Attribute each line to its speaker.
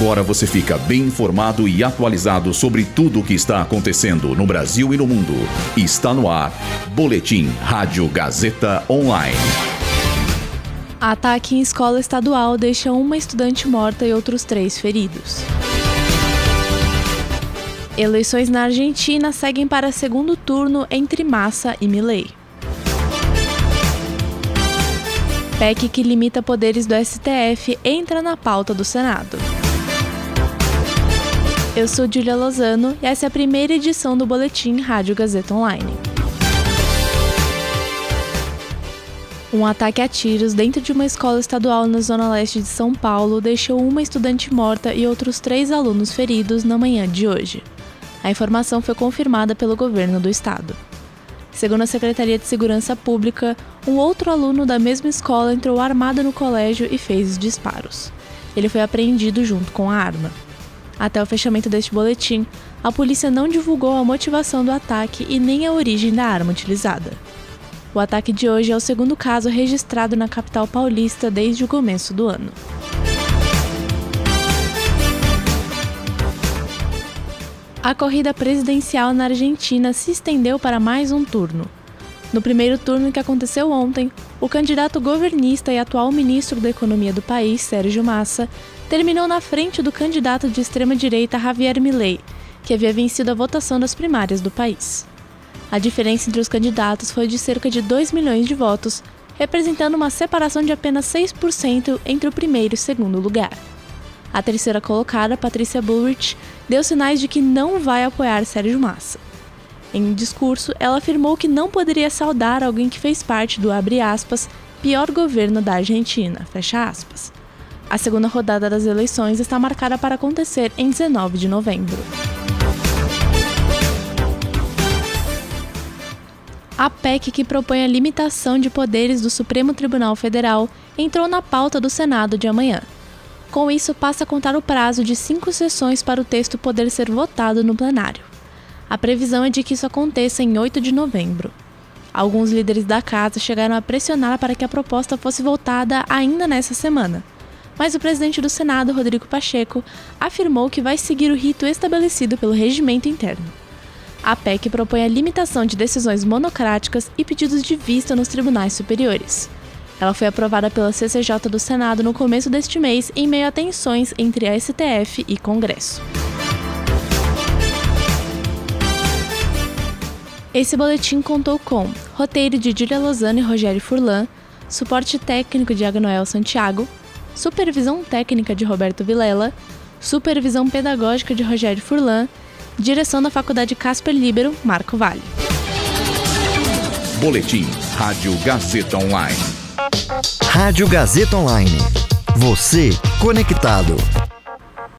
Speaker 1: Agora você fica bem informado e atualizado sobre tudo o que está acontecendo no Brasil e no mundo. Está no ar. Boletim Rádio Gazeta Online.
Speaker 2: Ataque em escola estadual deixa uma estudante morta e outros três feridos. Eleições na Argentina seguem para segundo turno entre Massa e Milei. PEC que limita poderes do STF entra na pauta do Senado. Eu sou Julia Lozano e essa é a primeira edição do Boletim Rádio Gazeta Online. Um ataque a tiros dentro de uma escola estadual na zona leste de São Paulo deixou uma estudante morta e outros três alunos feridos na manhã de hoje. A informação foi confirmada pelo governo do estado. Segundo a Secretaria de Segurança Pública, um outro aluno da mesma escola entrou armado no colégio e fez disparos. Ele foi apreendido junto com a arma. Até o fechamento deste boletim, a polícia não divulgou a motivação do ataque e nem a origem da arma utilizada. O ataque de hoje é o segundo caso registrado na capital paulista desde o começo do ano. A corrida presidencial na Argentina se estendeu para mais um turno. No primeiro turno que aconteceu ontem, o candidato governista e atual ministro da Economia do país, Sérgio Massa, terminou na frente do candidato de extrema-direita Javier Milei, que havia vencido a votação das primárias do país. A diferença entre os candidatos foi de cerca de 2 milhões de votos, representando uma separação de apenas 6% entre o primeiro e segundo lugar. A terceira colocada, Patrícia Bullrich, deu sinais de que não vai apoiar Sérgio Massa. Em um discurso, ela afirmou que não poderia saudar alguém que fez parte do aspas, pior governo da Argentina. A segunda rodada das eleições está marcada para acontecer em 19 de novembro. A PEC que propõe a limitação de poderes do Supremo Tribunal Federal entrou na pauta do Senado de amanhã. Com isso, passa a contar o prazo de cinco sessões para o texto poder ser votado no plenário. A previsão é de que isso aconteça em 8 de novembro. Alguns líderes da casa chegaram a pressionar para que a proposta fosse votada ainda nessa semana. Mas o presidente do Senado, Rodrigo Pacheco, afirmou que vai seguir o rito estabelecido pelo regimento interno. A PEC propõe a limitação de decisões monocráticas e pedidos de vista nos tribunais superiores. Ela foi aprovada pela CCJ do Senado no começo deste mês, em meio a tensões entre a STF e Congresso. Esse boletim contou com roteiro de Julia Lozano e Rogério Furlan, suporte técnico de Agnoel Santiago, supervisão técnica de Roberto Vilela, supervisão pedagógica de Rogério Furlan, direção da Faculdade Casper Libero, Marco Vale.
Speaker 1: Boletim Rádio Gazeta Online.
Speaker 3: Rádio Gazeta Online. Você conectado.